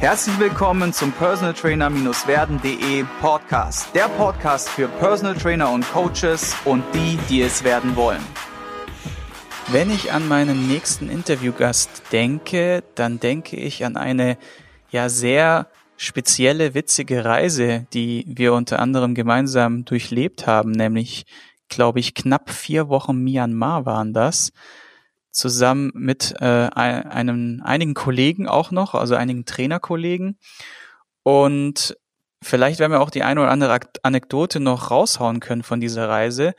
Herzlich willkommen zum Personal Trainer-werden.de Podcast. Der Podcast für Personal Trainer und Coaches und die, die es werden wollen. Wenn ich an meinen nächsten Interviewgast denke, dann denke ich an eine ja sehr spezielle, witzige Reise, die wir unter anderem gemeinsam durchlebt haben, nämlich, glaube ich, knapp vier Wochen Myanmar waren das, zusammen mit äh, einem, einigen Kollegen auch noch, also einigen Trainerkollegen. Und vielleicht werden wir auch die eine oder andere Anekdote noch raushauen können von dieser Reise.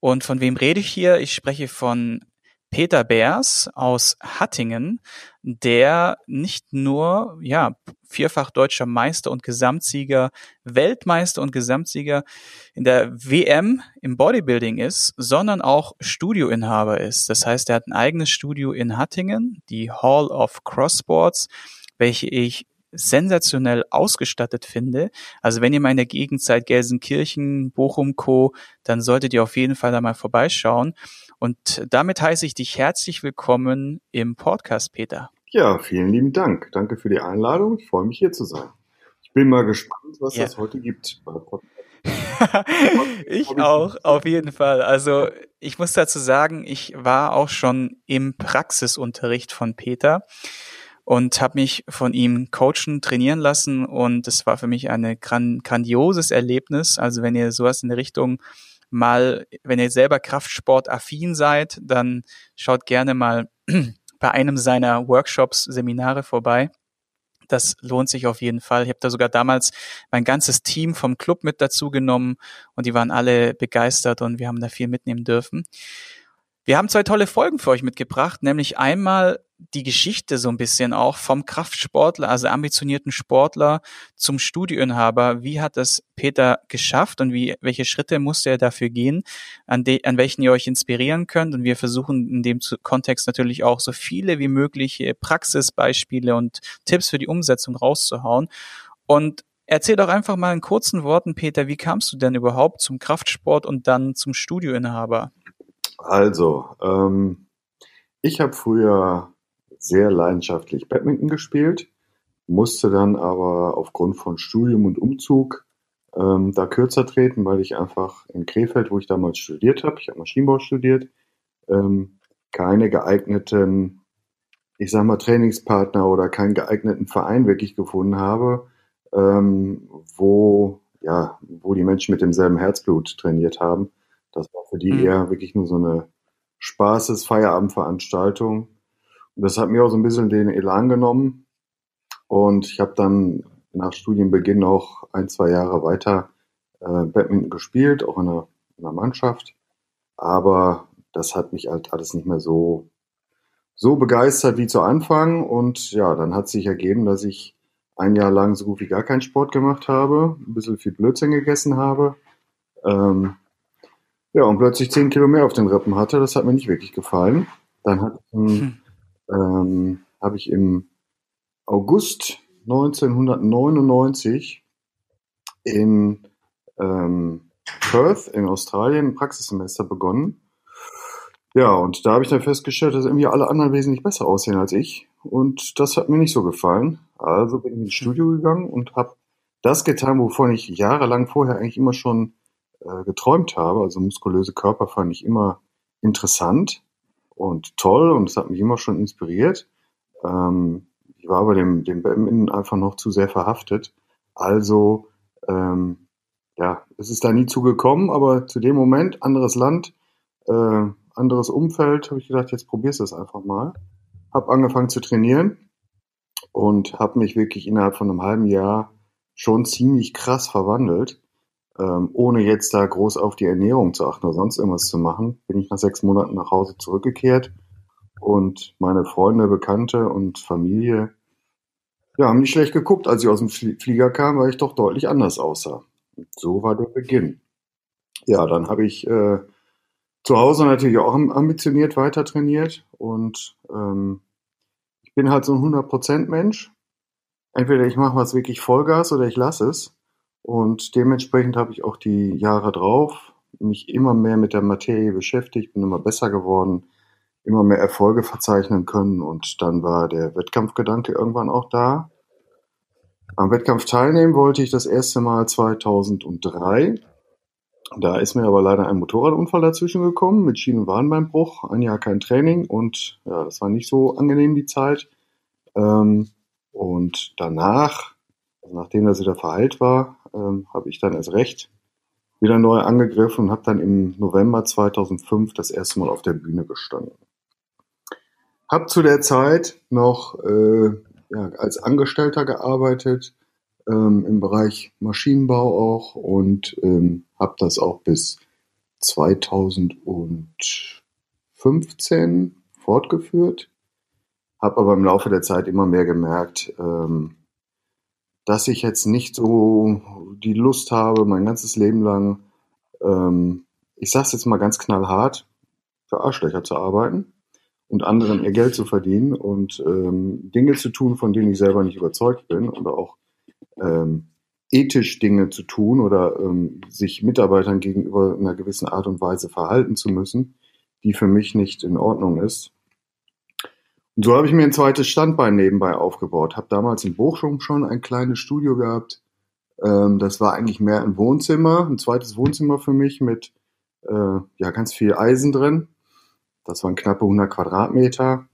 Und von wem rede ich hier? Ich spreche von Peter Beers aus Hattingen, der nicht nur ja vierfach deutscher Meister und Gesamtsieger, Weltmeister und Gesamtsieger in der WM im Bodybuilding ist, sondern auch Studioinhaber ist. Das heißt, er hat ein eigenes Studio in Hattingen, die Hall of Crosssports, welche ich sensationell ausgestattet finde. Also wenn ihr mal in der Gegend seid, Gelsenkirchen, Bochum Co., dann solltet ihr auf jeden Fall da mal vorbeischauen. Und damit heiße ich dich herzlich willkommen im Podcast, Peter. Ja, vielen lieben Dank. Danke für die Einladung. Ich freue mich hier zu sein. Ich bin mal gespannt, was ja. es heute gibt ich auch, auf jeden Fall. Also ich muss dazu sagen, ich war auch schon im Praxisunterricht von Peter und habe mich von ihm coachen, trainieren lassen und es war für mich ein grandioses Erlebnis. Also wenn ihr sowas in der Richtung mal, wenn ihr selber Kraftsport-affin seid, dann schaut gerne mal bei einem seiner Workshops, Seminare vorbei. Das lohnt sich auf jeden Fall. Ich habe da sogar damals mein ganzes Team vom Club mit dazu genommen und die waren alle begeistert und wir haben da viel mitnehmen dürfen. Wir haben zwei tolle Folgen für euch mitgebracht, nämlich einmal die Geschichte so ein bisschen auch vom Kraftsportler, also ambitionierten Sportler zum Studioinhaber. Wie hat das Peter geschafft und wie, welche Schritte musste er dafür gehen, an, de, an welchen ihr euch inspirieren könnt? Und wir versuchen in dem Kontext natürlich auch so viele wie mögliche Praxisbeispiele und Tipps für die Umsetzung rauszuhauen. Und Erzähl doch einfach mal in kurzen Worten, Peter, wie kamst du denn überhaupt zum Kraftsport und dann zum Studioinhaber? Also, ähm, ich habe früher sehr leidenschaftlich Badminton gespielt, musste dann aber aufgrund von Studium und Umzug ähm, da kürzer treten, weil ich einfach in Krefeld, wo ich damals studiert habe, ich habe Maschinenbau studiert, ähm, keine geeigneten, ich sag mal, Trainingspartner oder keinen geeigneten Verein wirklich gefunden habe, ähm, wo, ja, wo die Menschen mit demselben Herzblut trainiert haben. Das war für die mhm. eher wirklich nur so eine Spaßes-Feierabendveranstaltung. Und das hat mir auch so ein bisschen den Elan genommen. Und ich habe dann nach Studienbeginn auch ein, zwei Jahre weiter äh, Badminton gespielt, auch in einer, in einer Mannschaft. Aber das hat mich halt alles nicht mehr so, so begeistert wie zu Anfang. Und ja, dann hat sich ergeben, dass ich ein Jahr lang so gut wie gar keinen Sport gemacht habe, ein bisschen viel Blödsinn gegessen habe. Ähm, ja, und plötzlich zehn Kilo mehr auf den Rippen hatte. Das hat mir nicht wirklich gefallen. Dann hat, hm ähm, habe ich im August 1999 in ähm, Perth in Australien ein Praxissemester begonnen. Ja, und da habe ich dann festgestellt, dass irgendwie alle anderen wesentlich besser aussehen als ich. Und das hat mir nicht so gefallen. Also bin ich ins Studio gegangen und habe das getan, wovon ich jahrelang vorher eigentlich immer schon äh, geträumt habe. Also muskulöse Körper fand ich immer interessant und toll und es hat mich immer schon inspiriert. Ähm, ich war aber dem, dem Badminton einfach noch zu sehr verhaftet. Also, ähm, ja, es ist da nie zugekommen, aber zu dem Moment, anderes Land, äh, anderes Umfeld, habe ich gedacht, jetzt probierst du es einfach mal. Hab angefangen zu trainieren und habe mich wirklich innerhalb von einem halben Jahr schon ziemlich krass verwandelt ähm, ohne jetzt da groß auf die Ernährung zu achten oder sonst irgendwas zu machen, bin ich nach sechs Monaten nach Hause zurückgekehrt und meine Freunde, Bekannte und Familie ja, haben nicht schlecht geguckt, als ich aus dem Flieger kam, weil ich doch deutlich anders aussah. Und so war der Beginn. Ja, dann habe ich äh, zu Hause natürlich auch ambitioniert weiter trainiert und ähm, ich bin halt so ein 100% Mensch. Entweder ich mache was wirklich Vollgas oder ich lasse es. Und dementsprechend habe ich auch die Jahre drauf mich immer mehr mit der Materie beschäftigt, bin immer besser geworden, immer mehr Erfolge verzeichnen können und dann war der Wettkampfgedanke irgendwann auch da. Am Wettkampf teilnehmen wollte ich das erste Mal 2003. Da ist mir aber leider ein Motorradunfall dazwischen gekommen mit Schien- und Wadenbeinbruch. Ein Jahr kein Training und ja, das war nicht so angenehm die Zeit. Ähm, und danach, also nachdem das wieder verheilt war, ähm, habe ich dann erst recht wieder neu angegriffen und habe dann im November 2005 das erste Mal auf der Bühne gestanden. Hab zu der Zeit noch äh, ja, als Angestellter gearbeitet, ähm, im Bereich Maschinenbau auch und ähm, habe das auch bis 2015 fortgeführt. Habe aber im Laufe der Zeit immer mehr gemerkt, ähm, dass ich jetzt nicht so die Lust habe, mein ganzes Leben lang, ähm, ich sage es jetzt mal ganz knallhart, für Arschlöcher zu arbeiten und anderen ihr Geld zu verdienen und ähm, Dinge zu tun, von denen ich selber nicht überzeugt bin oder auch ähm, ethisch Dinge zu tun oder ähm, sich Mitarbeitern gegenüber in einer gewissen Art und Weise verhalten zu müssen, die für mich nicht in Ordnung ist. So habe ich mir ein zweites Standbein nebenbei aufgebaut. Habe damals in Bochum schon ein kleines Studio gehabt. Ähm, das war eigentlich mehr ein Wohnzimmer, ein zweites Wohnzimmer für mich mit äh, ja ganz viel Eisen drin. Das waren knappe 100 Quadratmeter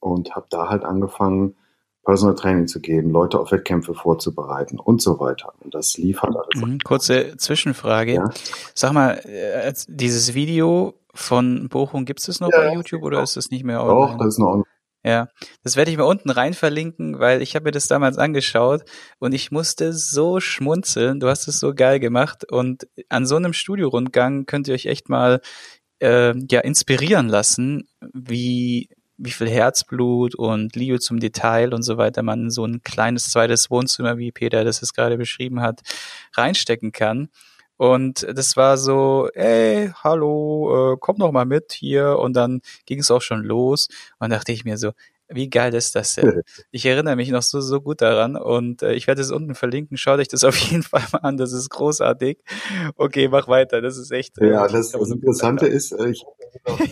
und habe da halt angefangen, Personal Training zu geben, Leute auf Wettkämpfe vorzubereiten und so weiter. Und das lief halt alles. Mhm, kurze Zwischenfrage. Ja? Sag mal, äh, dieses Video von Bochum, gibt es das noch ja, bei YouTube oder ist das nicht mehr online? Doch, das ist noch online. Ja, das werde ich mal unten rein verlinken, weil ich habe mir das damals angeschaut und ich musste so schmunzeln. Du hast es so geil gemacht und an so einem Studiorundgang könnt ihr euch echt mal äh, ja inspirieren lassen, wie wie viel Herzblut und Liebe zum Detail und so weiter man in so ein kleines zweites Wohnzimmer, wie Peter das es gerade beschrieben hat, reinstecken kann. Und das war so, ey, hallo, äh, komm doch mal mit hier. Und dann ging es auch schon los. Und dachte ich mir so, wie geil ist das denn? Ich erinnere mich noch so, so gut daran und äh, ich werde es unten verlinken. Schaut euch das auf jeden Fall mal an. Das ist großartig. Okay, mach weiter. Das ist echt. Äh, ja, das, das Interessante ist, äh, ich,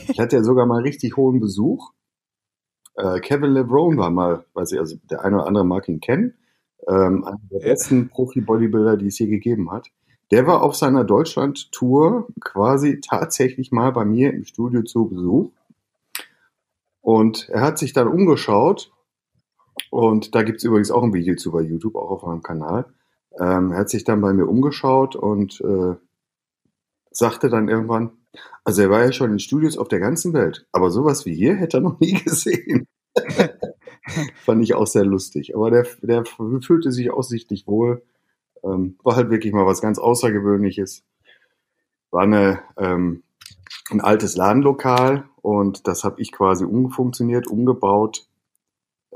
ich hatte ja sogar mal richtig hohen Besuch. Äh, Kevin LeBron war mal, weiß ich, also der eine oder andere mag ihn kennen, ähm, einer der besten Profi-Bodybuilder, die es je gegeben hat. Der war auf seiner Deutschland-Tour quasi tatsächlich mal bei mir im Studio zu Besuch. Und er hat sich dann umgeschaut. Und da gibt es übrigens auch ein Video zu bei YouTube, auch auf meinem Kanal. Ähm, er hat sich dann bei mir umgeschaut und äh, sagte dann irgendwann, also er war ja schon in Studios auf der ganzen Welt, aber sowas wie hier hätte er noch nie gesehen. Fand ich auch sehr lustig. Aber der, der fühlte sich aussichtlich wohl ähm, war halt wirklich mal was ganz Außergewöhnliches. War eine, ähm, ein altes Ladenlokal und das habe ich quasi umfunktioniert, umgebaut.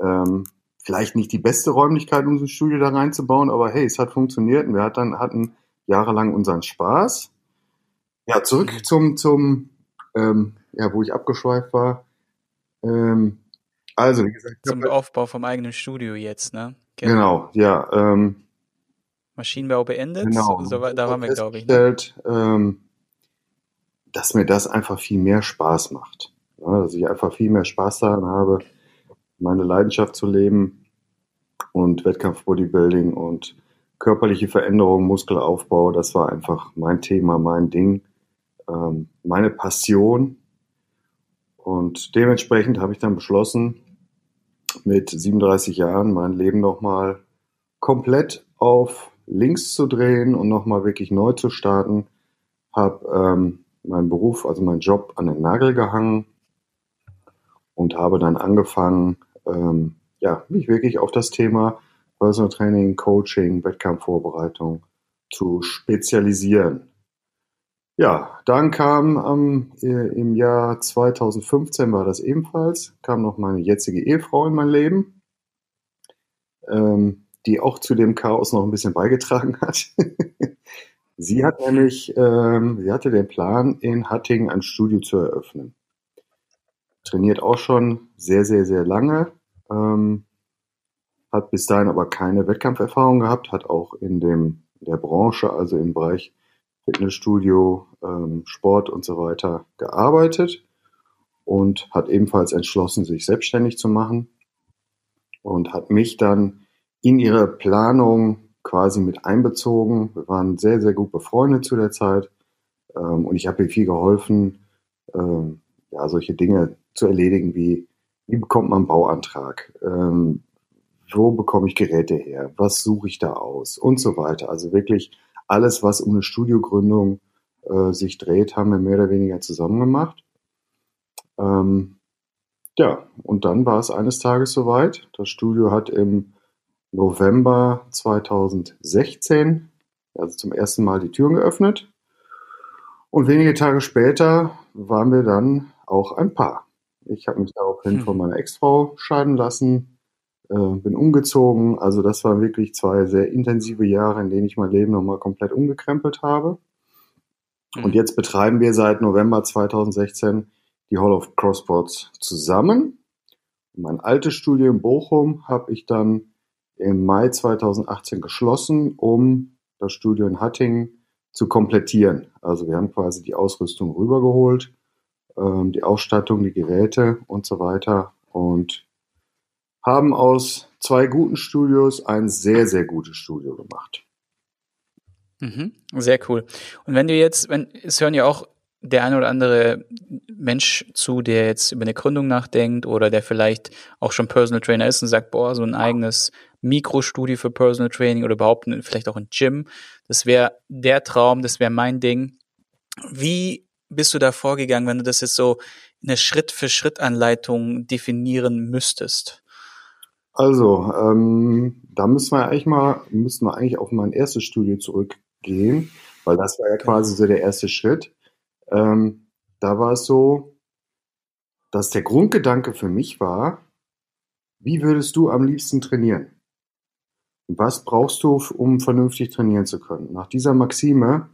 Ähm, vielleicht nicht die beste Räumlichkeit, um so ein Studio da reinzubauen, aber hey, es hat funktioniert und wir hatten, hatten jahrelang unseren Spaß. Ja, zurück mhm. zum, zum ähm, ja, wo ich abgeschweift war. Ähm, also, wie gesagt. Zum Aufbau vom eigenen Studio jetzt, ne? Genau, genau ja. Ähm, Maschinenbau beendet. Genau. So, da waren wir, glaube ich. Ne? Ähm, dass mir das einfach viel mehr Spaß macht. Ja, dass ich einfach viel mehr Spaß daran habe, meine Leidenschaft zu leben und Wettkampf-Bodybuilding und körperliche Veränderung, Muskelaufbau, das war einfach mein Thema, mein Ding, ähm, meine Passion. Und dementsprechend habe ich dann beschlossen, mit 37 Jahren mein Leben nochmal komplett auf links zu drehen und nochmal wirklich neu zu starten. Habe ähm, meinen Beruf, also meinen Job an den Nagel gehangen und habe dann angefangen, ähm, ja, mich wirklich auf das Thema Personal Training, Coaching, Wettkampfvorbereitung zu spezialisieren. Ja, dann kam ähm, im Jahr 2015 war das ebenfalls, kam noch meine jetzige Ehefrau in mein Leben. Ähm, die auch zu dem Chaos noch ein bisschen beigetragen hat. sie hat nämlich, ähm, sie hatte den Plan, in Hattingen ein Studio zu eröffnen. Trainiert auch schon sehr, sehr, sehr lange. Ähm, hat bis dahin aber keine Wettkampferfahrung gehabt, hat auch in dem der Branche, also im Bereich Fitnessstudio, ähm, Sport und so weiter gearbeitet und hat ebenfalls entschlossen, sich selbstständig zu machen und hat mich dann in ihre Planung quasi mit einbezogen. Wir waren sehr, sehr gut befreundet zu der Zeit ähm, und ich habe ihr viel geholfen, ähm, ja, solche Dinge zu erledigen wie, wie bekommt man einen Bauantrag, ähm, wo bekomme ich Geräte her, was suche ich da aus und so weiter. Also wirklich alles, was um eine Studiogründung äh, sich dreht, haben wir mehr oder weniger zusammen gemacht. Ähm, ja, und dann war es eines Tages soweit. Das Studio hat im November 2016, also zum ersten Mal die Türen geöffnet. Und wenige Tage später waren wir dann auch ein Paar. Ich habe mich daraufhin hm. von meiner Ex-Frau scheiden lassen, äh, bin umgezogen. Also das waren wirklich zwei sehr intensive Jahre, in denen ich mein Leben nochmal komplett umgekrempelt habe. Hm. Und jetzt betreiben wir seit November 2016 die Hall of Crossboards zusammen. Mein altes Studio in Bochum habe ich dann im Mai 2018 geschlossen, um das Studio in Hattingen zu komplettieren. Also wir haben quasi die Ausrüstung rübergeholt, ähm, die Ausstattung, die Geräte und so weiter und haben aus zwei guten Studios ein sehr, sehr gutes Studio gemacht. Mhm, sehr cool. Und wenn du jetzt, wenn, es hören ja auch der eine oder andere Mensch zu, der jetzt über eine Gründung nachdenkt oder der vielleicht auch schon Personal Trainer ist und sagt, boah, so ein eigenes Mikrostudio für Personal Training oder überhaupt vielleicht auch ein Gym, das wäre der Traum, das wäre mein Ding. Wie bist du da vorgegangen, wenn du das jetzt so eine Schritt-für-Schritt-Anleitung definieren müsstest? Also, ähm, da müssen wir eigentlich mal, müssen wir eigentlich auf mein erstes Studio zurückgehen, weil das war ja quasi so der erste Schritt. Ähm, da war es so, dass der Grundgedanke für mich war, wie würdest du am liebsten trainieren? Was brauchst du, um vernünftig trainieren zu können? Nach dieser Maxime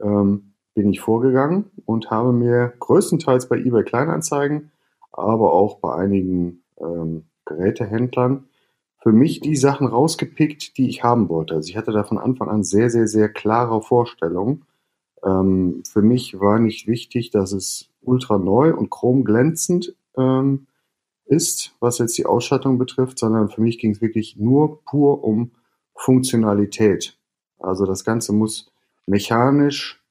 ähm, bin ich vorgegangen und habe mir größtenteils bei eBay Kleinanzeigen, aber auch bei einigen ähm, Gerätehändlern für mich die Sachen rausgepickt, die ich haben wollte. Also ich hatte da von Anfang an sehr, sehr, sehr klare Vorstellungen ähm, für mich war nicht wichtig, dass es ultra neu und chromglänzend ähm, ist, was jetzt die Ausstattung betrifft, sondern für mich ging es wirklich nur pur um Funktionalität. Also das Ganze muss mechanisch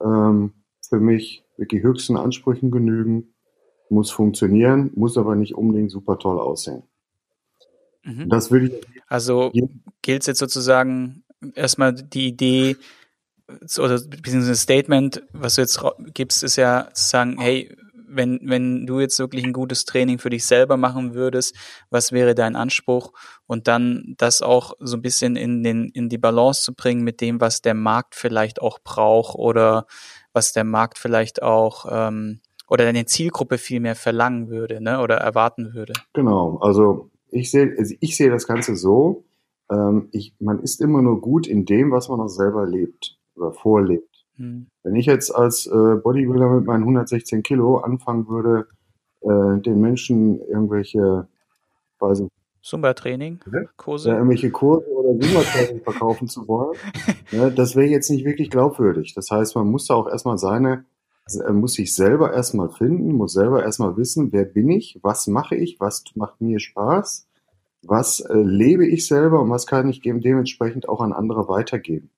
ähm, für mich wirklich höchsten Ansprüchen genügen, muss funktionieren, muss aber nicht unbedingt super toll aussehen. Mhm. Das würde ich. Also gilt es jetzt sozusagen erstmal die Idee, oder beziehungsweise Statement, was du jetzt gibst, ist ja zu sagen, hey, wenn, wenn du jetzt wirklich ein gutes Training für dich selber machen würdest, was wäre dein Anspruch? Und dann das auch so ein bisschen in, den, in die Balance zu bringen mit dem, was der Markt vielleicht auch braucht oder was der Markt vielleicht auch ähm, oder deine Zielgruppe viel mehr verlangen würde ne, oder erwarten würde. Genau, also ich sehe also ich sehe das Ganze so, ähm, ich, man ist immer nur gut in dem, was man auch selber lebt oder vorlebt. Hm. Wenn ich jetzt als äh, Bodybuilder mit meinen 116 Kilo anfangen würde, äh, den Menschen irgendwelche, weiß ich, Zumba-Training, Kurse? Ja, irgendwelche Kurse oder Zumba-Training verkaufen zu wollen, ne, das wäre jetzt nicht wirklich glaubwürdig. Das heißt, man muss da auch erstmal seine, er muss sich selber erstmal finden, muss selber erstmal wissen, wer bin ich, was mache ich, was macht mir Spaß, was äh, lebe ich selber und was kann ich dementsprechend auch an andere weitergeben.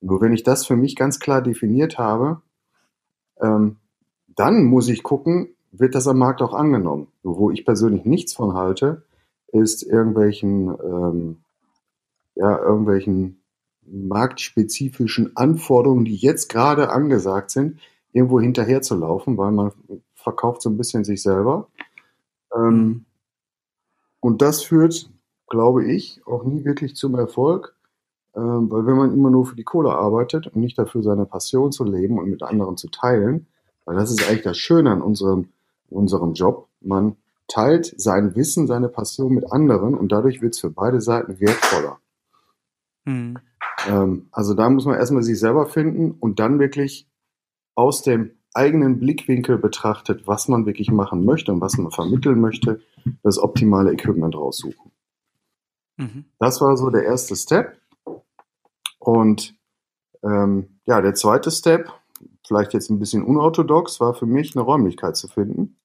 Nur wenn ich das für mich ganz klar definiert habe, ähm, dann muss ich gucken, wird das am Markt auch angenommen. Wo ich persönlich nichts von halte, ist irgendwelchen, ähm, ja, irgendwelchen marktspezifischen Anforderungen, die jetzt gerade angesagt sind, irgendwo hinterher zu laufen, weil man verkauft so ein bisschen sich selber. Ähm, und das führt, glaube ich, auch nie wirklich zum Erfolg, weil wenn man immer nur für die Kohle arbeitet und nicht dafür seine Passion zu leben und mit anderen zu teilen, weil das ist eigentlich das Schöne an unserem, unserem Job, man teilt sein Wissen, seine Passion mit anderen und dadurch wird es für beide Seiten wertvoller. Mhm. Ähm, also da muss man erstmal sich selber finden und dann wirklich aus dem eigenen Blickwinkel betrachtet, was man wirklich machen möchte und was man vermitteln möchte, das optimale Equipment raussuchen. Mhm. Das war so der erste Step. Und ähm, ja, der zweite Step, vielleicht jetzt ein bisschen unorthodox, war für mich eine Räumlichkeit zu finden.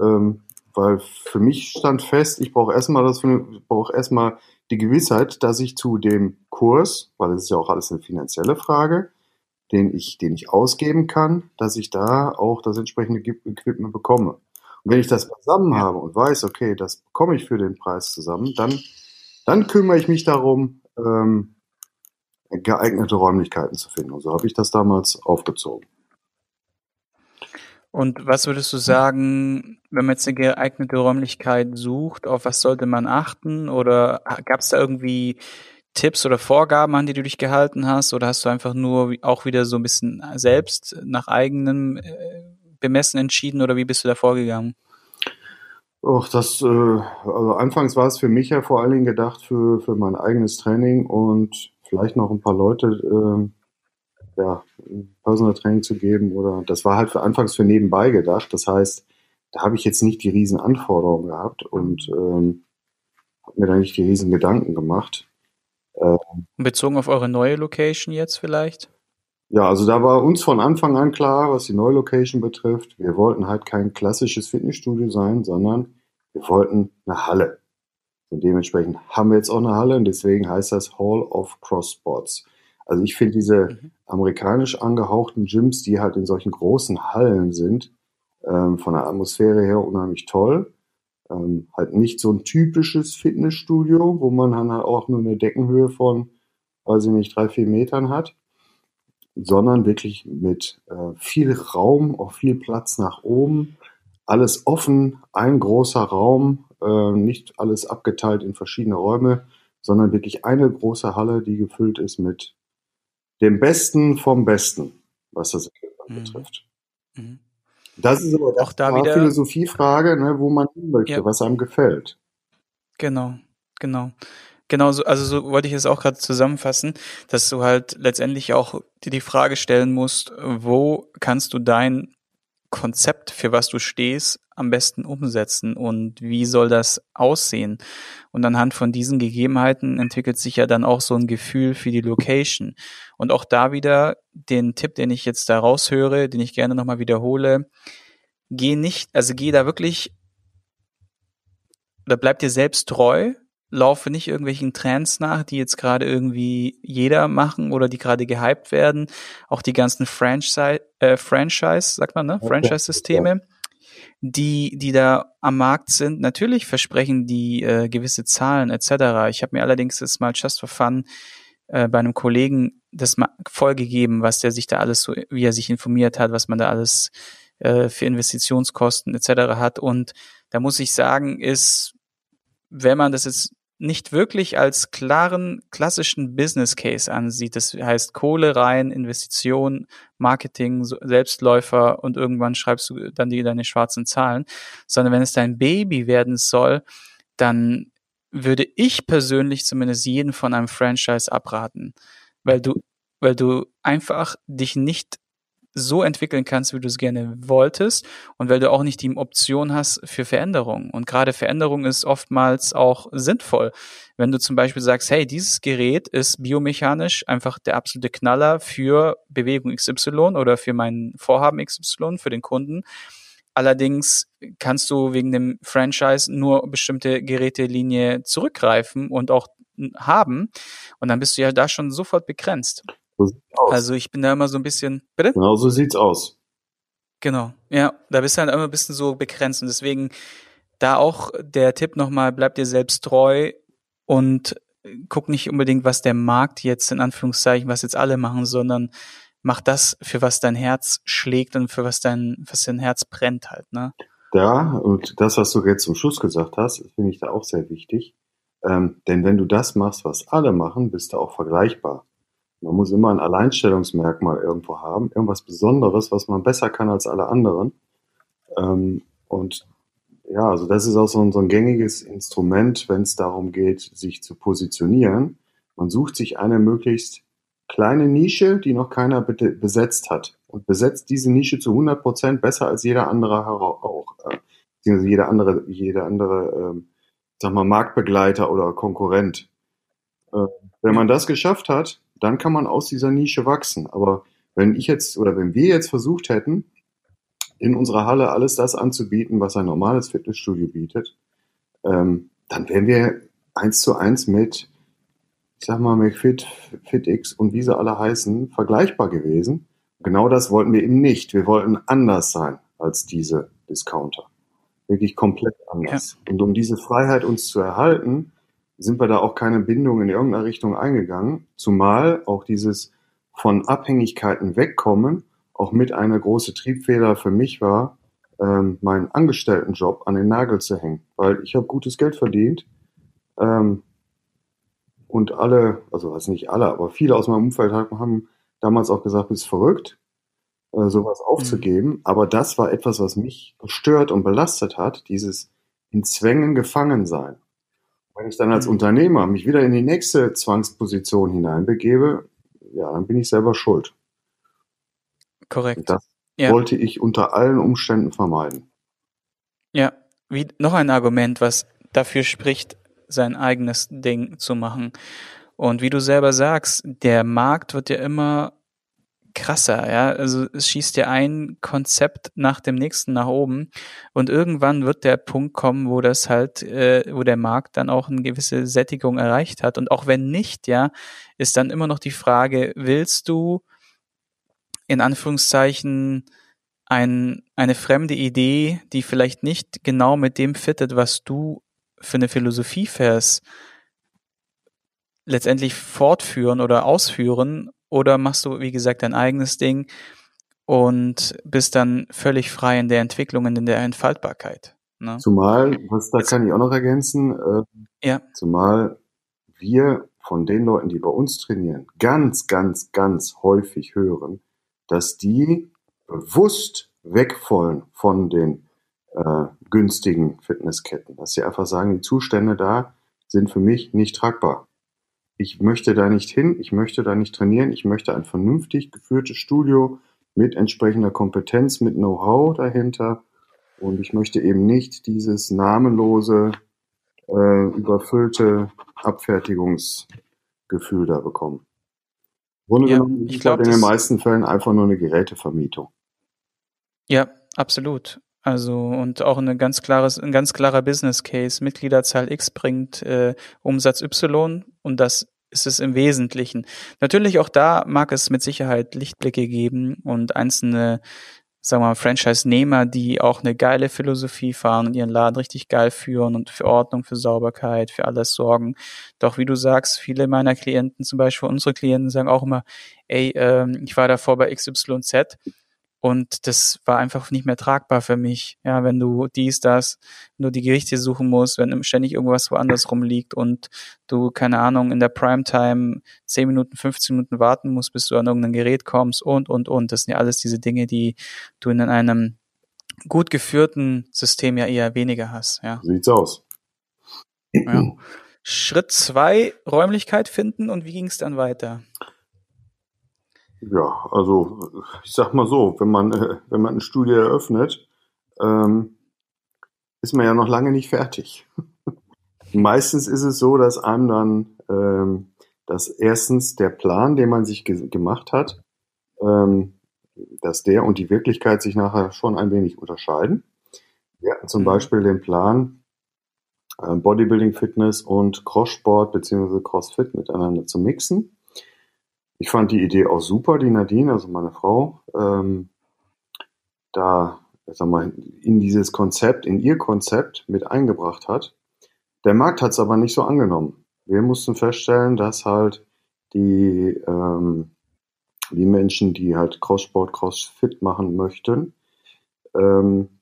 Ähm, weil für mich stand fest, ich brauche erstmal das, ich brauche erstmal die Gewissheit, dass ich zu dem Kurs, weil es ist ja auch alles eine finanzielle Frage, den ich, den ich ausgeben kann, dass ich da auch das entsprechende Equipment bekomme. Und wenn ich das zusammen habe und weiß, okay, das bekomme ich für den Preis zusammen, dann, dann kümmere ich mich darum, ähm, geeignete Räumlichkeiten zu finden. Und so habe ich das damals aufgezogen. Und was würdest du sagen, wenn man jetzt eine geeignete Räumlichkeit sucht, auf was sollte man achten? Oder gab es da irgendwie Tipps oder Vorgaben, an die du dich gehalten hast? Oder hast du einfach nur auch wieder so ein bisschen selbst nach eigenem äh, Bemessen entschieden? Oder wie bist du da vorgegangen? Och, das, äh, also anfangs war es für mich ja vor allen Dingen gedacht für, für mein eigenes Training und vielleicht noch ein paar Leute, äh, ja, Personal Training zu geben oder das war halt für anfangs für nebenbei gedacht. Das heißt, da habe ich jetzt nicht die riesen Anforderungen gehabt und ähm, habe mir da nicht die riesen Gedanken gemacht. Ähm, Bezogen auf eure neue Location jetzt vielleicht? Ja, also da war uns von Anfang an klar, was die neue Location betrifft. Wir wollten halt kein klassisches Fitnessstudio sein, sondern wir wollten eine Halle. Und dementsprechend haben wir jetzt auch eine Halle und deswegen heißt das Hall of Cross Sports. Also ich finde diese mhm. amerikanisch angehauchten Gyms, die halt in solchen großen Hallen sind, ähm, von der Atmosphäre her unheimlich toll. Ähm, halt nicht so ein typisches Fitnessstudio, wo man dann halt auch nur eine Deckenhöhe von, weiß ich nicht, drei, vier Metern hat, sondern wirklich mit äh, viel Raum, auch viel Platz nach oben, alles offen, ein großer Raum, äh, nicht alles abgeteilt in verschiedene Räume, sondern wirklich eine große Halle, die gefüllt ist mit dem Besten vom Besten, was das mhm. betrifft. Mhm. Das ist aber auch da eine wieder Philosophiefrage, ne, wo man hin möchte, ja. was einem gefällt. Genau, genau. Genau, so, also so wollte ich es auch gerade zusammenfassen, dass du halt letztendlich auch dir die Frage stellen musst, wo kannst du dein Konzept, für was du stehst, am besten umsetzen und wie soll das aussehen? Und anhand von diesen Gegebenheiten entwickelt sich ja dann auch so ein Gefühl für die Location. Und auch da wieder den Tipp, den ich jetzt da raushöre, den ich gerne nochmal wiederhole, geh nicht, also geh da wirklich oder bleib dir selbst treu, laufe nicht irgendwelchen Trends nach, die jetzt gerade irgendwie jeder machen oder die gerade gehypt werden. Auch die ganzen Franchise, äh, Franchise, sagt man, ne? Franchise-Systeme, die, die da am Markt sind. Natürlich versprechen die äh, gewisse Zahlen etc. Ich habe mir allerdings jetzt mal just for fun äh, bei einem Kollegen das mal vollgegeben, was der sich da alles so, wie er sich informiert hat, was man da alles äh, für Investitionskosten etc. hat. Und da muss ich sagen, ist, wenn man das jetzt nicht wirklich als klaren klassischen Business Case ansieht. Das heißt Kohle rein, Investition, Marketing, Selbstläufer und irgendwann schreibst du dann die deine schwarzen Zahlen, sondern wenn es dein Baby werden soll, dann würde ich persönlich zumindest jeden von einem Franchise abraten, weil du weil du einfach dich nicht so entwickeln kannst, wie du es gerne wolltest und weil du auch nicht die Option hast für Veränderung. Und gerade Veränderung ist oftmals auch sinnvoll. Wenn du zum Beispiel sagst, hey, dieses Gerät ist biomechanisch einfach der absolute Knaller für Bewegung XY oder für mein Vorhaben XY, für den Kunden. Allerdings kannst du wegen dem Franchise nur bestimmte Gerätelinie zurückgreifen und auch haben. Und dann bist du ja da schon sofort begrenzt. So also ich bin da immer so ein bisschen, bitte? Genau so sieht's aus. Genau, ja, da bist du halt immer ein bisschen so begrenzt und deswegen da auch der Tipp nochmal, bleib dir selbst treu und guck nicht unbedingt, was der Markt jetzt in Anführungszeichen, was jetzt alle machen, sondern mach das, für was dein Herz schlägt und für was dein, was dein Herz brennt halt, ne? Ja, und das, was du jetzt zum Schluss gesagt hast, finde ich da auch sehr wichtig. Ähm, denn wenn du das machst, was alle machen, bist du auch vergleichbar. Man muss immer ein Alleinstellungsmerkmal irgendwo haben, irgendwas Besonderes, was man besser kann als alle anderen. Ähm, und ja, also das ist auch so ein, so ein gängiges Instrument, wenn es darum geht, sich zu positionieren. Man sucht sich eine möglichst kleine Nische, die noch keiner besetzt hat und besetzt diese Nische zu 100 Prozent besser als jeder andere auch, äh, beziehungsweise jeder andere, jeder andere, äh, sag mal, Marktbegleiter oder Konkurrent. Äh, wenn man das geschafft hat, dann kann man aus dieser Nische wachsen. Aber wenn ich jetzt oder wenn wir jetzt versucht hätten, in unserer Halle alles das anzubieten, was ein normales Fitnessstudio bietet, ähm, dann wären wir eins zu eins mit, ich sag mal, McFit, FitX und wie sie alle heißen, vergleichbar gewesen. Genau das wollten wir eben nicht. Wir wollten anders sein als diese Discounter. Wirklich komplett anders. Ja. Und um diese Freiheit uns zu erhalten, sind wir da auch keine Bindung in irgendeiner Richtung eingegangen. Zumal auch dieses von Abhängigkeiten wegkommen auch mit einer große Triebfeder für mich war, ähm, meinen Angestelltenjob an den Nagel zu hängen, weil ich habe gutes Geld verdient ähm, und alle, also was nicht alle, aber viele aus meinem Umfeld haben damals auch gesagt, bist verrückt, äh, sowas mhm. aufzugeben. Mhm. Aber das war etwas, was mich gestört und belastet hat, dieses in Zwängen gefangen sein. Wenn ich dann als mhm. Unternehmer mich wieder in die nächste Zwangsposition hineinbegebe, ja, dann bin ich selber schuld. Korrekt. Das ja. wollte ich unter allen Umständen vermeiden. Ja, wie noch ein Argument, was dafür spricht, sein eigenes Ding zu machen. Und wie du selber sagst, der Markt wird ja immer krasser, ja. Also es schießt ja ein Konzept nach dem nächsten nach oben und irgendwann wird der Punkt kommen, wo das halt, äh, wo der Markt dann auch eine gewisse Sättigung erreicht hat. Und auch wenn nicht, ja, ist dann immer noch die Frage, willst du in Anführungszeichen ein, eine fremde Idee, die vielleicht nicht genau mit dem fittet, was du für eine Philosophie fährst, letztendlich fortführen oder ausführen oder machst du, wie gesagt, dein eigenes Ding und bist dann völlig frei in der Entwicklung und in der Entfaltbarkeit. Ne? Zumal, was da kann ich auch noch ergänzen, äh, ja. zumal wir von den Leuten, die bei uns trainieren, ganz, ganz, ganz häufig hören, dass die bewusst weg wollen von den äh, günstigen Fitnessketten. Dass sie einfach sagen, die Zustände da sind für mich nicht tragbar ich möchte da nicht hin, ich möchte da nicht trainieren, ich möchte ein vernünftig geführtes Studio mit entsprechender Kompetenz, mit Know-how dahinter und ich möchte eben nicht dieses namenlose, äh, überfüllte Abfertigungsgefühl da bekommen. Grunde ja, genommen ich glaube, in den meisten Fällen einfach nur eine Gerätevermietung. Ja, absolut. Also und auch eine ganz klares, ein ganz klarer Business Case. Mitgliederzahl X bringt äh, Umsatz Y und das ist es im Wesentlichen. Natürlich auch da mag es mit Sicherheit Lichtblicke geben und einzelne, sagen wir mal, Franchise-Nehmer, die auch eine geile Philosophie fahren und ihren Laden richtig geil führen und für Ordnung, für Sauberkeit, für alles sorgen. Doch wie du sagst, viele meiner Klienten, zum Beispiel unsere Klienten, sagen auch immer, ey, ähm, ich war davor bei XYZ und das war einfach nicht mehr tragbar für mich. Ja, wenn du dies, das, nur die Gerichte suchen musst, wenn ständig irgendwas woanders rumliegt und du, keine Ahnung, in der Primetime 10 Minuten, 15 Minuten warten musst, bis du an irgendein Gerät kommst und, und, und. Das sind ja alles diese Dinge, die du in einem gut geführten System ja eher weniger hast. Ja. Sieht's aus. Ja. Schritt zwei, Räumlichkeit finden und wie ging es dann weiter? Ja, also ich sag mal so, wenn man, äh, wenn man ein Studio eröffnet, ähm, ist man ja noch lange nicht fertig. Meistens ist es so, dass einem dann, ähm, dass erstens der Plan, den man sich ge gemacht hat, ähm, dass der und die Wirklichkeit sich nachher schon ein wenig unterscheiden. Wir hatten zum mhm. Beispiel den Plan, äh, Bodybuilding, Fitness und Crosssport bzw. Crossfit miteinander zu mixen. Ich fand die Idee auch super, die Nadine, also meine Frau, ähm, da sag mal, in dieses Konzept, in ihr Konzept mit eingebracht hat. Der Markt hat es aber nicht so angenommen. Wir mussten feststellen, dass halt die, ähm, die Menschen, die halt Crosssport, Crossfit machen möchten, ähm,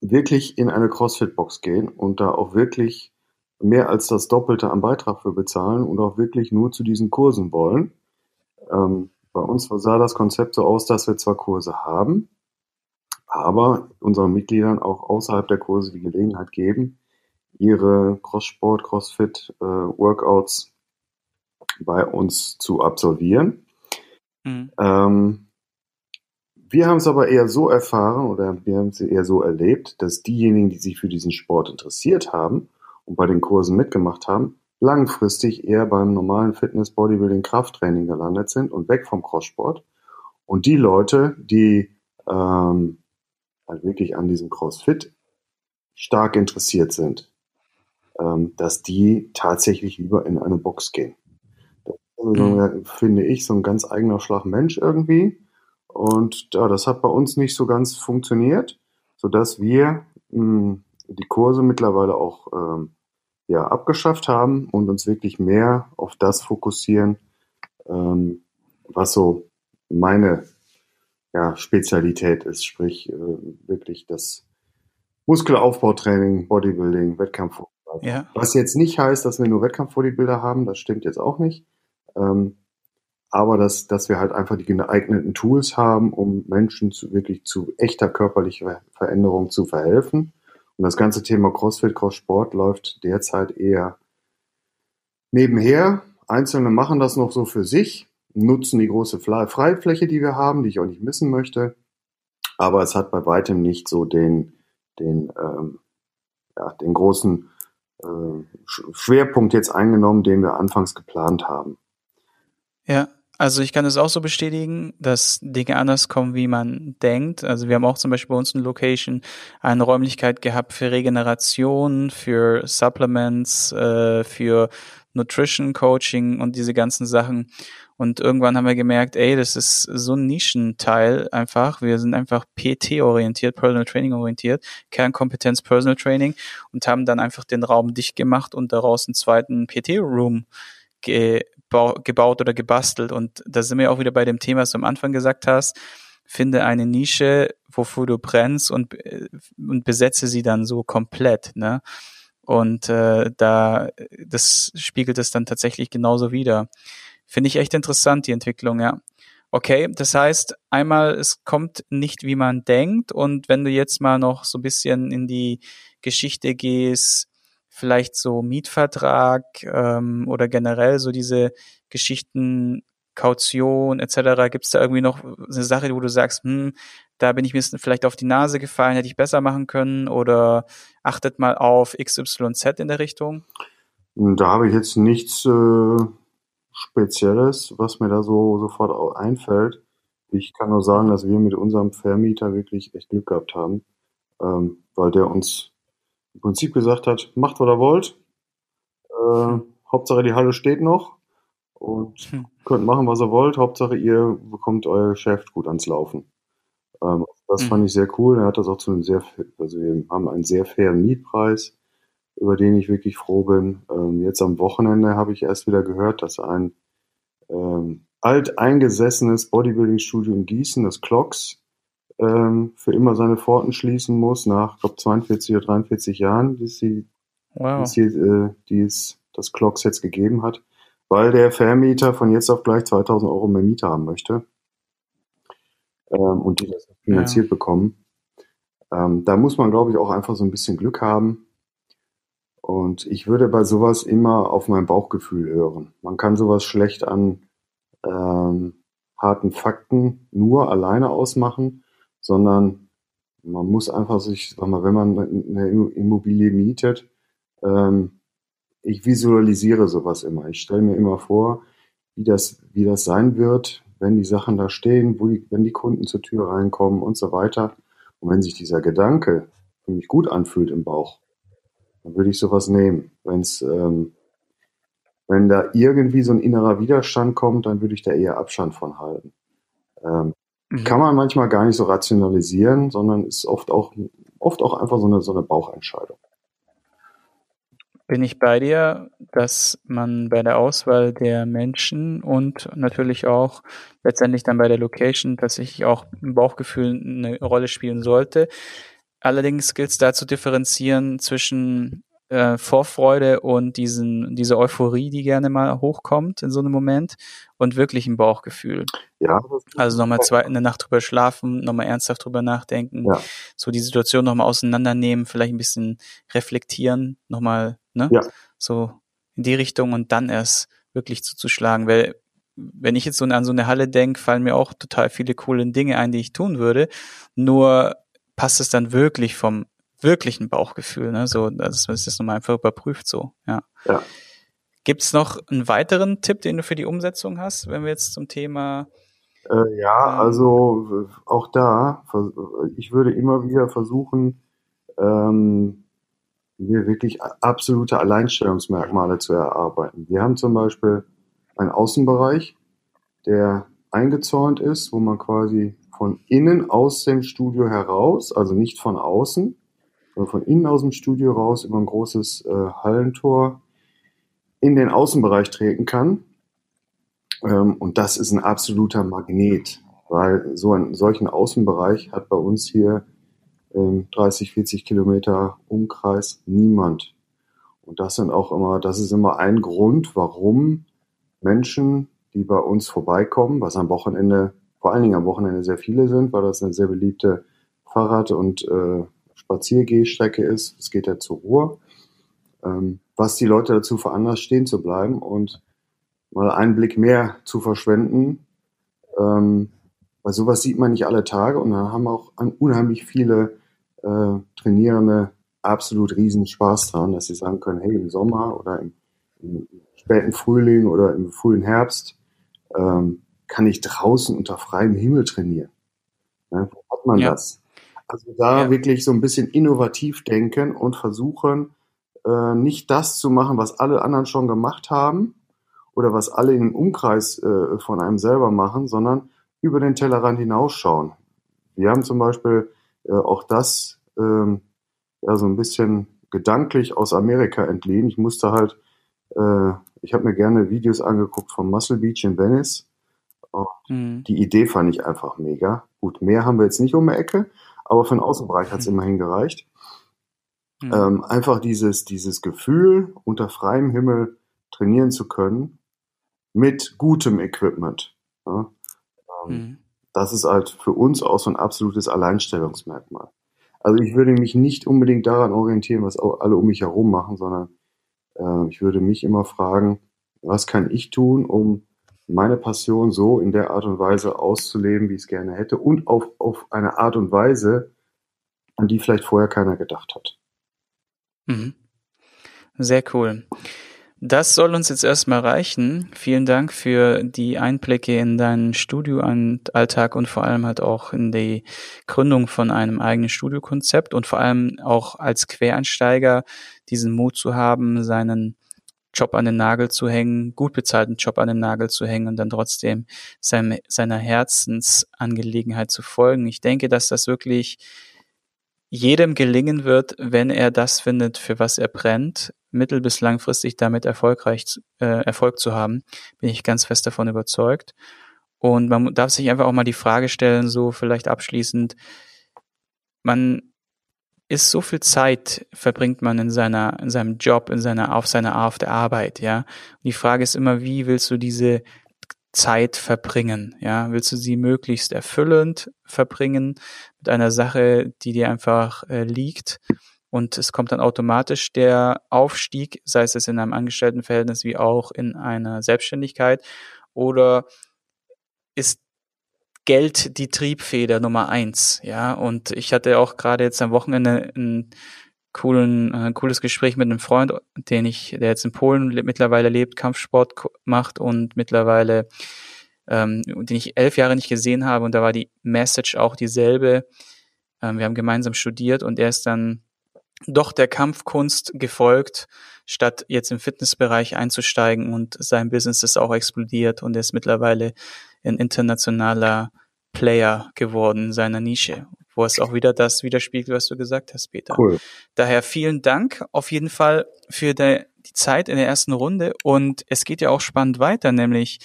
wirklich in eine Crossfit-Box gehen und da auch wirklich mehr als das Doppelte am Beitrag für bezahlen und auch wirklich nur zu diesen Kursen wollen. Ähm, bei uns sah das Konzept so aus, dass wir zwar Kurse haben, aber unseren Mitgliedern auch außerhalb der Kurse die Gelegenheit geben, ihre Crosssport, Crossfit äh, Workouts bei uns zu absolvieren. Mhm. Ähm, wir haben es aber eher so erfahren oder wir haben es eher so erlebt, dass diejenigen, die sich für diesen Sport interessiert haben und bei den Kursen mitgemacht haben, langfristig eher beim normalen Fitness, Bodybuilding, Krafttraining gelandet sind und weg vom Crosssport. Und die Leute, die ähm, halt wirklich an diesem CrossFit stark interessiert sind, ähm, dass die tatsächlich lieber in eine Box gehen. Mhm. finde ich, so ein ganz eigener Schlag Mensch irgendwie. Und ja, das hat bei uns nicht so ganz funktioniert, sodass wir mh, hm, die Kurse mittlerweile auch ähm, ja, abgeschafft haben und uns wirklich mehr auf das fokussieren, ähm, was so meine ja, Spezialität ist, sprich äh, wirklich das Muskelaufbautraining, Bodybuilding, Wettkampf. Ja. Was jetzt nicht heißt, dass wir nur Wettkampf-Bodybuilder haben, das stimmt jetzt auch nicht. Ähm, aber dass, dass wir halt einfach die geeigneten Tools haben, um Menschen zu, wirklich zu echter körperlicher Veränderung zu verhelfen. Und das ganze Thema CrossFit, Cross-Sport läuft derzeit eher nebenher. Einzelne machen das noch so für sich, nutzen die große Freifläche, die wir haben, die ich auch nicht missen möchte. Aber es hat bei weitem nicht so den, den, ähm, ja, den großen äh, Schwerpunkt jetzt eingenommen, den wir anfangs geplant haben. Ja, also ich kann es auch so bestätigen, dass Dinge anders kommen, wie man denkt. Also wir haben auch zum Beispiel bei uns in Location eine Räumlichkeit gehabt für Regeneration, für Supplements, äh, für Nutrition Coaching und diese ganzen Sachen. Und irgendwann haben wir gemerkt, ey, das ist so ein Nischenteil einfach. Wir sind einfach PT orientiert, Personal Training orientiert, Kernkompetenz Personal Training und haben dann einfach den Raum dicht gemacht und daraus einen zweiten PT Room gebaut oder gebastelt. Und da sind wir auch wieder bei dem Thema, was du am Anfang gesagt hast. Finde eine Nische, wofür du brennst und, und besetze sie dann so komplett. Ne? Und äh, da, das spiegelt es dann tatsächlich genauso wieder. Finde ich echt interessant, die Entwicklung, ja. Okay, das heißt, einmal, es kommt nicht, wie man denkt. Und wenn du jetzt mal noch so ein bisschen in die Geschichte gehst, vielleicht so Mietvertrag ähm, oder generell so diese Geschichten, Kaution etc. Gibt es da irgendwie noch eine Sache, wo du sagst, hm, da bin ich mir vielleicht auf die Nase gefallen, hätte ich besser machen können oder achtet mal auf XYZ in der Richtung? Da habe ich jetzt nichts äh, Spezielles, was mir da so sofort einfällt. Ich kann nur sagen, dass wir mit unserem Vermieter wirklich echt Glück gehabt haben, ähm, weil der uns im Prinzip gesagt hat, macht, was ihr wollt. Äh. Hauptsache die Halle steht noch und hm. könnt machen, was ihr wollt. Hauptsache ihr bekommt euer Geschäft gut ans Laufen. Ähm, das hm. fand ich sehr cool. Er hat das auch zu einem sehr, also wir haben einen sehr fairen Mietpreis, über den ich wirklich froh bin. Ähm, jetzt am Wochenende habe ich erst wieder gehört, dass ein ähm, alteingesessenes Bodybuilding-Studio in Gießen, das Clocks, ähm, für immer seine Pforten schließen muss, nach, glaube 42 oder 43 Jahren, die, sie, wow. die, sie, äh, die es das Clocks jetzt gegeben hat, weil der Vermieter von jetzt auf gleich 2000 Euro mehr Miete haben möchte ähm, und die das finanziert ja. bekommen. Ähm, da muss man, glaube ich, auch einfach so ein bisschen Glück haben. Und ich würde bei sowas immer auf mein Bauchgefühl hören. Man kann sowas schlecht an ähm, harten Fakten nur alleine ausmachen sondern man muss einfach sich, sag mal, wenn man eine Immobilie mietet, ähm, ich visualisiere sowas immer. Ich stelle mir immer vor, wie das, wie das sein wird, wenn die Sachen da stehen, wo die, wenn die Kunden zur Tür reinkommen und so weiter. Und wenn sich dieser Gedanke für mich gut anfühlt im Bauch, dann würde ich sowas nehmen. Wenn's, ähm, wenn da irgendwie so ein innerer Widerstand kommt, dann würde ich da eher Abstand von halten. Ähm, Mhm. Kann man manchmal gar nicht so rationalisieren, sondern ist oft auch, oft auch einfach so eine, so eine Bauchentscheidung. Bin ich bei dir, dass man bei der Auswahl der Menschen und natürlich auch letztendlich dann bei der Location tatsächlich auch ein Bauchgefühl eine Rolle spielen sollte. Allerdings gilt es da zu differenzieren zwischen äh, Vorfreude und diesen, diese Euphorie, die gerne mal hochkommt in so einem Moment und wirklich ein Bauchgefühl. Ja. Also nochmal zwei, eine Nacht drüber schlafen, nochmal ernsthaft drüber nachdenken, ja. so die Situation nochmal auseinandernehmen, vielleicht ein bisschen reflektieren, nochmal, ne? Ja. So in die Richtung und dann erst wirklich zuzuschlagen, weil wenn ich jetzt so an so eine Halle denke, fallen mir auch total viele coole Dinge ein, die ich tun würde. Nur passt es dann wirklich vom wirklich ein Bauchgefühl, ne? So, dass man das nochmal einfach überprüft, so, ja. ja. Gibt es noch einen weiteren Tipp, den du für die Umsetzung hast, wenn wir jetzt zum Thema Äh, ja, ähm. also auch da, ich würde immer wieder versuchen, ähm, mir wirklich absolute Alleinstellungsmerkmale zu erarbeiten. Wir haben zum Beispiel einen Außenbereich, der eingezäunt ist, wo man quasi von innen aus dem Studio heraus, also nicht von außen, sondern von innen aus dem Studio raus über ein großes äh, Hallentor in den Außenbereich treten kann. Ähm, und das ist ein absoluter Magnet, weil so einen solchen Außenbereich hat bei uns hier 30, 40 Kilometer Umkreis niemand. Und das sind auch immer, das ist immer ein Grund, warum Menschen, die bei uns vorbeikommen, was am Wochenende, vor allen Dingen am Wochenende sehr viele sind, weil das eine sehr beliebte Fahrrad- und äh, Spaziergehstrecke ist. Es geht ja zur Ruhe. Ähm, was die Leute dazu veranlasst, stehen zu bleiben und mal einen Blick mehr zu verschwenden. Ähm, weil sowas sieht man nicht alle Tage und dann haben auch unheimlich viele äh, Trainierende absolut riesen Spaß dran, dass sie sagen können, hey, im Sommer oder im, im späten Frühling oder im frühen Herbst ähm, kann ich draußen unter freiem Himmel trainieren. Ja, wo hat man ja. das? Also da ja. wirklich so ein bisschen innovativ denken und versuchen, äh, nicht das zu machen, was alle anderen schon gemacht haben oder was alle im Umkreis äh, von einem selber machen, sondern über den Tellerrand hinausschauen. Wir haben zum Beispiel äh, auch das ähm, ja so ein bisschen gedanklich aus Amerika entliehen. Ich musste halt, äh, ich habe mir gerne Videos angeguckt vom Muscle Beach in Venice. Mhm. Die Idee fand ich einfach mega. Gut, mehr haben wir jetzt nicht um die Ecke, aber für den Außenbereich hat es mhm. immerhin gereicht. Mhm. Ähm, einfach dieses, dieses Gefühl, unter freiem Himmel trainieren zu können, mit gutem Equipment. Ja? Ähm, mhm das ist halt für uns auch so ein absolutes Alleinstellungsmerkmal. Also ich würde mich nicht unbedingt daran orientieren, was alle um mich herum machen, sondern äh, ich würde mich immer fragen, was kann ich tun, um meine Passion so in der Art und Weise auszuleben, wie ich es gerne hätte und auf, auf eine Art und Weise, an die vielleicht vorher keiner gedacht hat. Mhm. Sehr cool. Das soll uns jetzt erstmal reichen. Vielen Dank für die Einblicke in deinen Studioalltag und vor allem halt auch in die Gründung von einem eigenen Studiokonzept und vor allem auch als Quereinsteiger diesen Mut zu haben, seinen Job an den Nagel zu hängen, gut bezahlten Job an den Nagel zu hängen und dann trotzdem seinem, seiner Herzensangelegenheit zu folgen. Ich denke, dass das wirklich jedem gelingen wird, wenn er das findet, für was er brennt, mittel- bis langfristig damit erfolgreich äh, Erfolg zu haben, bin ich ganz fest davon überzeugt. Und man darf sich einfach auch mal die Frage stellen, so vielleicht abschließend, man ist so viel Zeit verbringt man in seiner in seinem Job, in seiner auf seiner auf der Arbeit, ja. Und die Frage ist immer, wie willst du diese Zeit verbringen? Ja, willst du sie möglichst erfüllend verbringen mit einer Sache, die dir einfach äh, liegt? Und es kommt dann automatisch der Aufstieg, sei es in einem Angestelltenverhältnis wie auch in einer Selbstständigkeit. Oder ist Geld die Triebfeder Nummer eins? Ja, und ich hatte auch gerade jetzt am Wochenende ein coolen, äh, cooles Gespräch mit einem Freund, den ich, der jetzt in Polen mittlerweile lebt, Kampfsport macht und mittlerweile, ähm, den ich elf Jahre nicht gesehen habe und da war die Message auch dieselbe. Ähm, wir haben gemeinsam studiert und er ist dann doch der Kampfkunst gefolgt, statt jetzt im Fitnessbereich einzusteigen und sein Business ist auch explodiert und er ist mittlerweile ein internationaler Player geworden in seiner Nische wo es auch wieder das widerspiegelt, was du gesagt hast, Peter. Cool. Daher vielen Dank auf jeden Fall für die, die Zeit in der ersten Runde und es geht ja auch spannend weiter, nämlich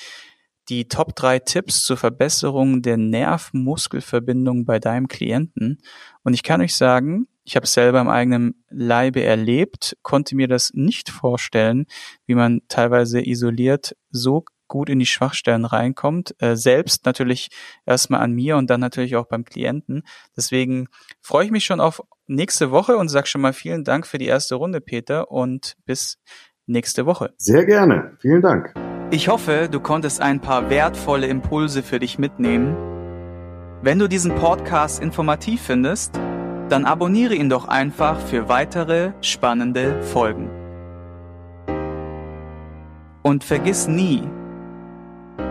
die Top drei Tipps zur Verbesserung der Nerv-Muskelverbindung bei deinem Klienten. Und ich kann euch sagen, ich habe es selber im eigenen Leibe erlebt, konnte mir das nicht vorstellen, wie man teilweise isoliert so gut in die Schwachstellen reinkommt. Äh, selbst natürlich erstmal an mir und dann natürlich auch beim Klienten. Deswegen freue ich mich schon auf nächste Woche und sage schon mal vielen Dank für die erste Runde, Peter, und bis nächste Woche. Sehr gerne. Vielen Dank. Ich hoffe, du konntest ein paar wertvolle Impulse für dich mitnehmen. Wenn du diesen Podcast informativ findest, dann abonniere ihn doch einfach für weitere spannende Folgen. Und vergiss nie,